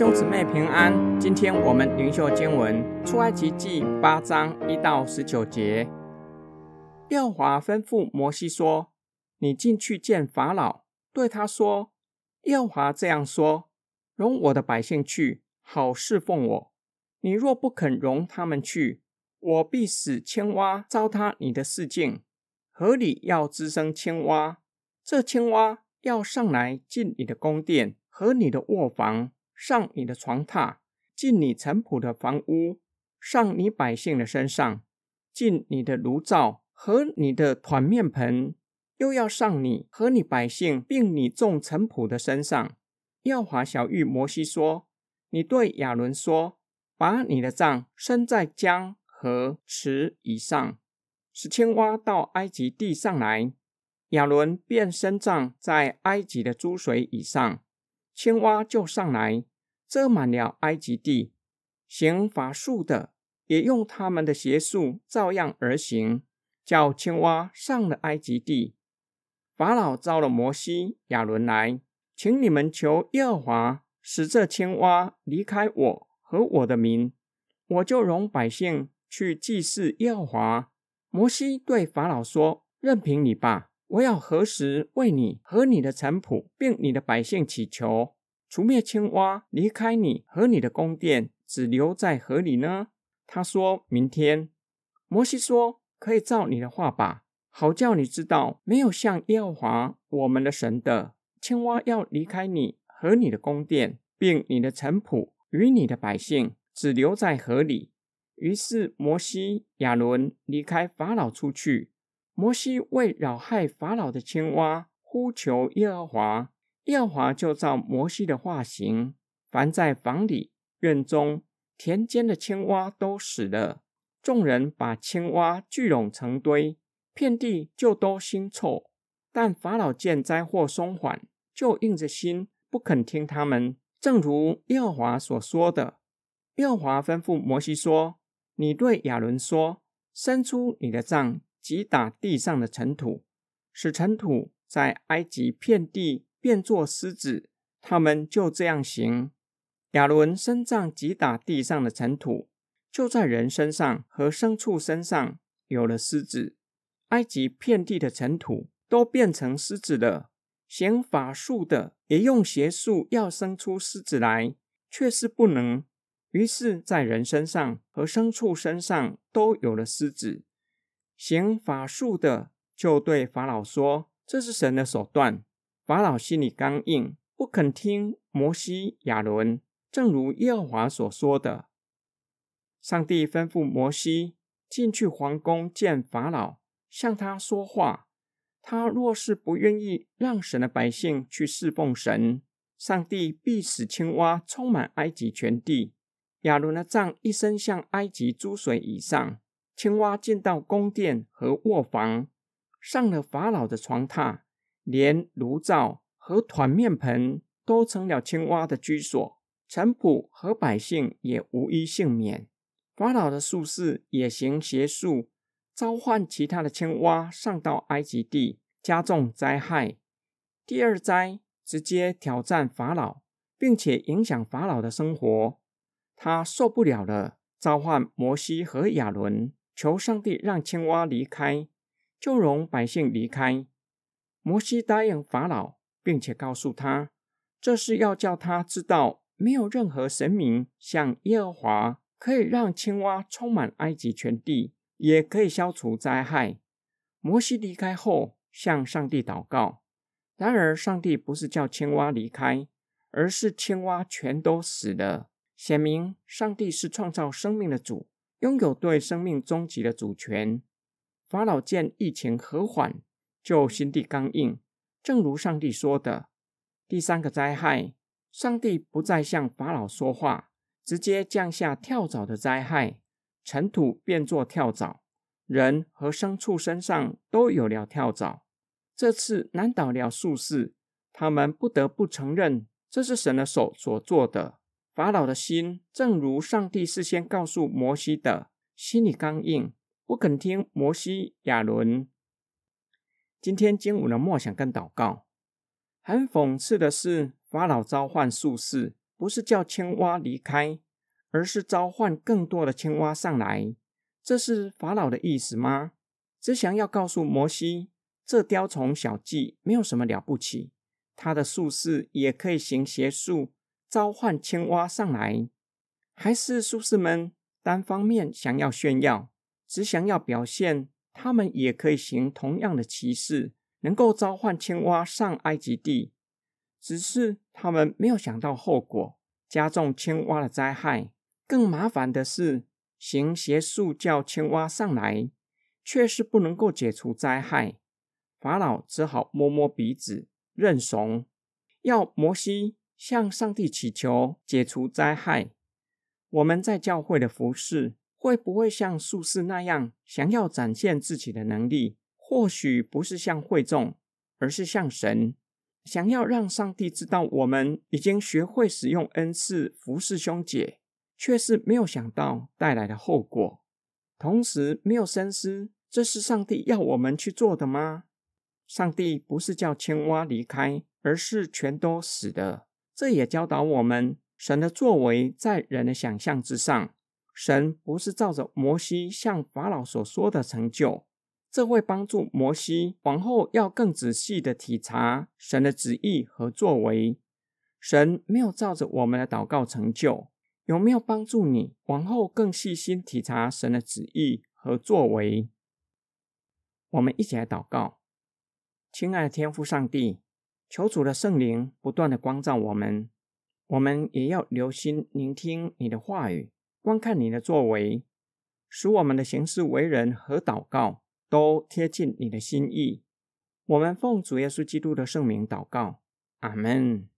兄姊妹平安，今天我们灵修经文出埃及记八章一到十九节。耀华吩咐摩西说：“你进去见法老，对他说：耀华这样说：容我的百姓去，好侍奉我。你若不肯容他们去，我必使青蛙糟蹋你的四境。河里要滋生青蛙，这青蛙要上来进你的宫殿和你的卧房。”上你的床榻，进你城仆的房屋，上你百姓的身上，进你的炉灶和你的团面盆，又要上你和你百姓并你众臣仆的身上。耀华小玉摩西说：“你对亚伦说，把你的杖伸在江和池以上，使青蛙到埃及地上来。亚伦便伸杖在埃及的诸水以上，青蛙就上来。”遮满了埃及地，行法术的也用他们的邪术照样而行，叫青蛙上了埃及地。法老招了摩西、亚伦来，请你们求耶和华使这青蛙离开我和我的民，我就容百姓去祭祀耶和华。摩西对法老说：“任凭你吧，我要何时为你和你的臣仆并你的百姓祈求？”除灭青蛙，离开你和你的宫殿，只留在河里呢？他说明天。摩西说：“可以照你的话吧，好叫你知道，没有像耶和华我们的神的青蛙要离开你和你的宫殿，并你的臣仆与你的百姓，只留在河里。”于是摩西、亚伦离开法老出去。摩西为扰害法老的青蛙，呼求耶和华。耶和华就照摩西的话行，凡在房里、院中、田间的青蛙都死了。众人把青蛙聚拢成堆，遍地就都腥臭。但法老见灾祸松缓，就硬着心不肯听他们。正如耶和华所说的，耶和华吩咐摩西说：“你对亚伦说，伸出你的杖，击打地上的尘土，使尘土在埃及遍地。”变作狮子，他们就这样行。亚伦伸杖击打地上的尘土，就在人身上和牲畜身上有了狮子。埃及遍地的尘土都变成狮子了。行法术的也用邪术要生出狮子来，却是不能。于是，在人身上和牲畜身上都有了狮子。行法术的就对法老说：“这是神的手段。”法老心里刚硬，不肯听摩西、亚伦。正如耶和华所说的，上帝吩咐摩西进去皇宫见法老，向他说话。他若是不愿意让神的百姓去侍奉神，上帝必使青蛙充满埃及全地。亚伦的杖一伸向埃及诸水以上，青蛙进到宫殿和卧房，上了法老的床榻。连炉灶和团面盆都成了青蛙的居所，臣仆和百姓也无一幸免。法老的术士也行邪术，召唤其他的青蛙上到埃及地，加重灾害。第二灾直接挑战法老，并且影响法老的生活。他受不了了，召唤摩西和亚伦，求上帝让青蛙离开，就容百姓离开。摩西答应法老，并且告诉他，这是要叫他知道，没有任何神明像耶和华可以让青蛙充满埃及全地，也可以消除灾害。摩西离开后，向上帝祷告。然而，上帝不是叫青蛙离开，而是青蛙全都死了，显明上帝是创造生命的主，拥有对生命终极的主权。法老见疫情和缓。就心地刚硬，正如上帝说的。第三个灾害，上帝不再向法老说话，直接降下跳蚤的灾害，尘土变作跳蚤，人和牲畜身上都有了跳蚤。这次难倒了术士，他们不得不承认这是神的手所做的。法老的心，正如上帝事先告诉摩西的，心里刚硬，不肯听摩西、亚伦。今天经文的默想跟祷告，很讽刺的是，法老召唤术士不是叫青蛙离开，而是召唤更多的青蛙上来。这是法老的意思吗？只想要告诉摩西，这雕虫小技没有什么了不起，他的术士也可以行邪术，召唤青蛙上来。还是术士们单方面想要炫耀，只想要表现他们也可以行同样的奇事，能够召唤青蛙上埃及地。只是他们没有想到后果，加重青蛙的灾害。更麻烦的是，行邪术叫青蛙上来，却是不能够解除灾害。法老只好摸摸鼻子认怂，要摩西向上帝祈求解除灾害。我们在教会的服侍，会不会像术士那样，想要展现自己的能力？或许不是像会众，而是像神。想要让上帝知道我们已经学会使用恩赐服侍兄姐，却是没有想到带来的后果，同时没有深思，这是上帝要我们去做的吗？上帝不是叫青蛙离开，而是全都死的。这也教导我们，神的作为在人的想象之上，神不是照着摩西向法老所说的成就。这会帮助摩西往后要更仔细的体察神的旨意和作为。神没有照着我们的祷告成就，有没有帮助你往后更细心体察神的旨意和作为？我们一起来祷告，亲爱的天父上帝，求主的圣灵不断的光照我们，我们也要留心聆听你的话语，观看你的作为，使我们的行事为人和祷告都贴近你的心意。我们奉主耶稣基督的圣名祷告。阿门。